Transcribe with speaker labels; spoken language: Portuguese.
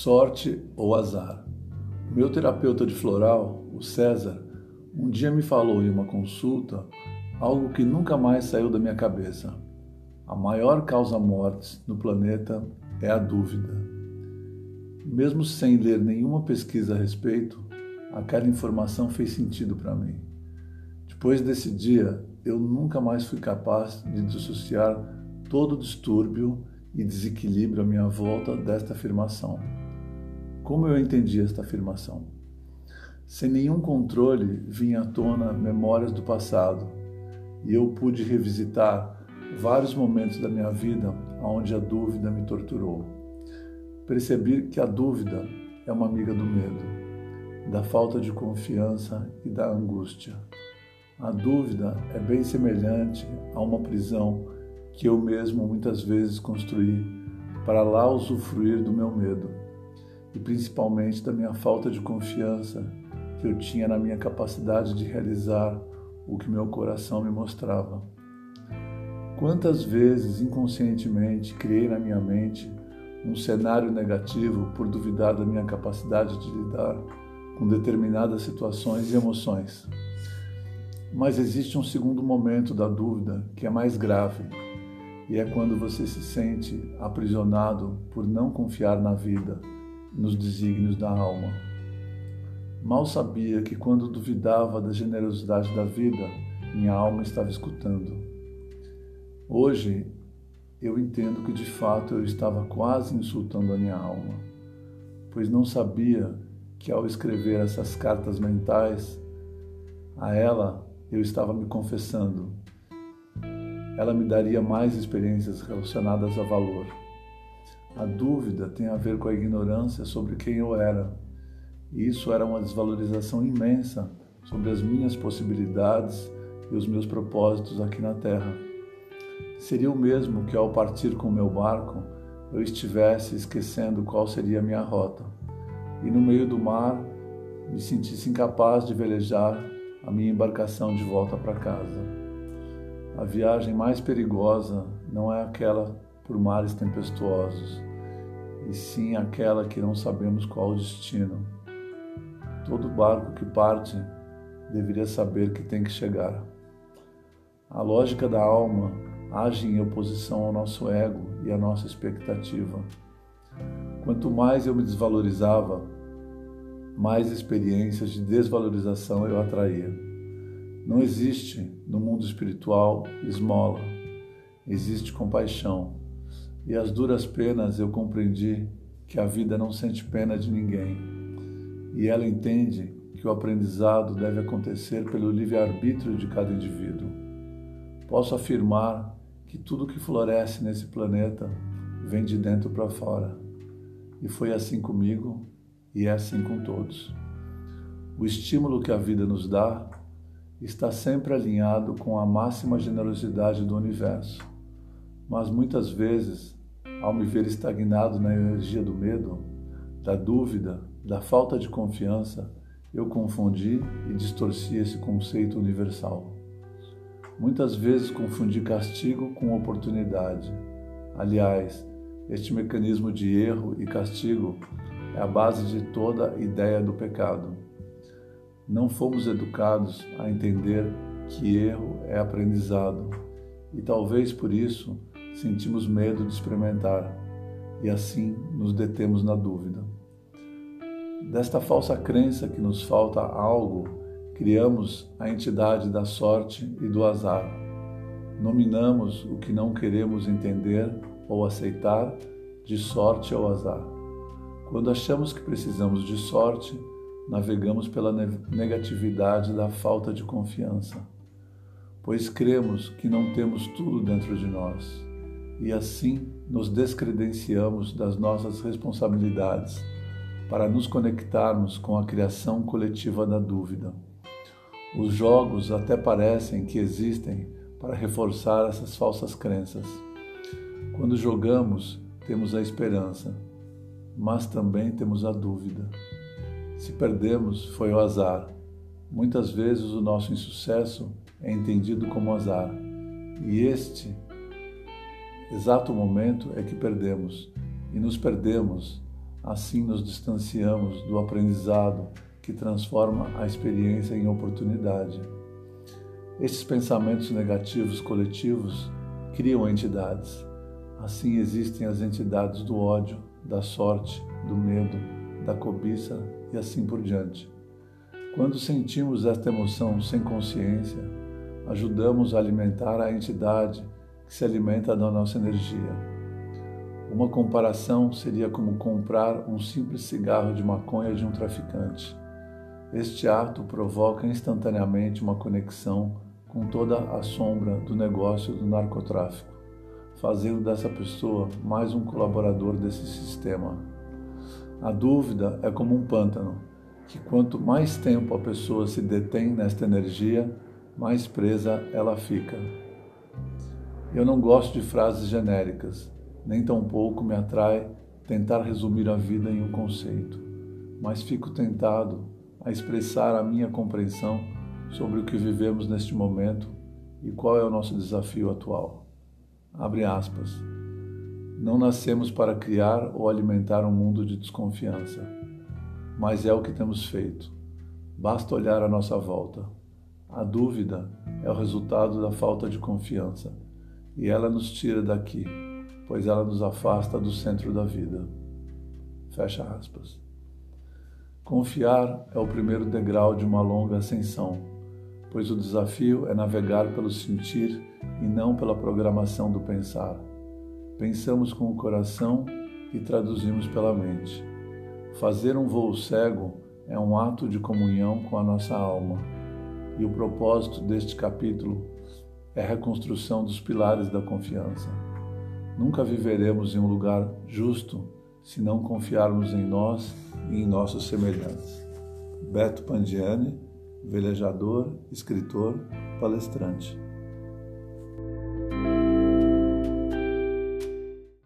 Speaker 1: Sorte ou azar? O meu terapeuta de floral, o César, um dia me falou em uma consulta algo que nunca mais saiu da minha cabeça. A maior causa mortes no planeta é a dúvida. Mesmo sem ler nenhuma pesquisa a respeito, aquela informação fez sentido para mim. Depois desse dia, eu nunca mais fui capaz de dissociar todo o distúrbio e desequilíbrio à minha volta desta afirmação. Como eu entendi esta afirmação? Sem nenhum controle vinha à tona memórias do passado e eu pude revisitar vários momentos da minha vida onde a dúvida me torturou. Percebi que a dúvida é uma amiga do medo, da falta de confiança e da angústia. A dúvida é bem semelhante a uma prisão que eu mesmo muitas vezes construí para lá usufruir do meu medo e principalmente da minha falta de confiança que eu tinha na minha capacidade de realizar o que meu coração me mostrava. Quantas vezes inconscientemente criei na minha mente um cenário negativo por duvidar da minha capacidade de lidar com determinadas situações e emoções. Mas existe um segundo momento da dúvida que é mais grave, e é quando você se sente aprisionado por não confiar na vida nos desígnios da alma. Mal sabia que quando duvidava da generosidade da vida, minha alma estava escutando. Hoje eu entendo que de fato eu estava quase insultando a minha alma, pois não sabia que ao escrever essas cartas mentais a ela eu estava me confessando. Ela me daria mais experiências relacionadas a valor. A dúvida tem a ver com a ignorância sobre quem eu era. E isso era uma desvalorização imensa sobre as minhas possibilidades e os meus propósitos aqui na Terra. Seria o mesmo que ao partir com o meu barco eu estivesse esquecendo qual seria a minha rota e no meio do mar me sentisse incapaz de velejar a minha embarcação de volta para casa. A viagem mais perigosa não é aquela por mares tempestuosos, e sim aquela que não sabemos qual o destino. Todo barco que parte deveria saber que tem que chegar. A lógica da alma age em oposição ao nosso ego e à nossa expectativa. Quanto mais eu me desvalorizava, mais experiências de desvalorização eu atraía. Não existe no mundo espiritual esmola, existe compaixão e as duras penas eu compreendi que a vida não sente pena de ninguém. E ela entende que o aprendizado deve acontecer pelo livre-arbítrio de cada indivíduo. Posso afirmar que tudo que floresce nesse planeta vem de dentro para fora. E foi assim comigo e é assim com todos. O estímulo que a vida nos dá está sempre alinhado com a máxima generosidade do universo, mas muitas vezes ao me ver estagnado na energia do medo, da dúvida, da falta de confiança, eu confundi e distorci esse conceito universal. Muitas vezes confundi castigo com oportunidade. Aliás, este mecanismo de erro e castigo é a base de toda a ideia do pecado. Não fomos educados a entender que erro é aprendizado e talvez por isso sentimos medo de experimentar e assim nos detemos na dúvida. Desta falsa crença que nos falta algo, criamos a entidade da sorte e do azar. Nominamos o que não queremos entender ou aceitar de sorte ou azar. Quando achamos que precisamos de sorte, navegamos pela negatividade da falta de confiança, pois cremos que não temos tudo dentro de nós e assim nos descredenciamos das nossas responsabilidades para nos conectarmos com a criação coletiva da dúvida. Os jogos até parecem que existem para reforçar essas falsas crenças. Quando jogamos, temos a esperança, mas também temos a dúvida. Se perdemos, foi o azar. Muitas vezes o nosso insucesso é entendido como azar, e este exato momento é que perdemos e nos perdemos Assim nos distanciamos do aprendizado que transforma a experiência em oportunidade. Estes pensamentos negativos coletivos criam entidades. Assim existem as entidades do ódio, da sorte, do medo, da cobiça e assim por diante. Quando sentimos esta emoção sem consciência, ajudamos a alimentar a entidade que se alimenta da nossa energia. Uma comparação seria como comprar um simples cigarro de maconha de um traficante. Este ato provoca instantaneamente uma conexão com toda a sombra do negócio do narcotráfico, fazendo dessa pessoa mais um colaborador desse sistema. A dúvida é como um pântano, que quanto mais tempo a pessoa se detém nesta energia, mais presa ela fica. Eu não gosto de frases genéricas, nem tampouco me atrai tentar resumir a vida em um conceito, mas fico tentado a expressar a minha compreensão sobre o que vivemos neste momento e qual é o nosso desafio atual. Abre aspas. Não nascemos para criar ou alimentar um mundo de desconfiança, mas é o que temos feito. Basta olhar à nossa volta. A dúvida é o resultado da falta de confiança e ela nos tira daqui, pois ela nos afasta do centro da vida. Fecha aspas. Confiar é o primeiro degrau de uma longa ascensão, pois o desafio é navegar pelo sentir e não pela programação do pensar. Pensamos com o coração e traduzimos pela mente. Fazer um voo cego é um ato de comunhão com a nossa alma. E o propósito deste capítulo é a reconstrução dos pilares da confiança. Nunca viveremos em um lugar justo se não confiarmos em nós e em nossos semelhantes. Beto Pandiani, velejador, escritor, palestrante.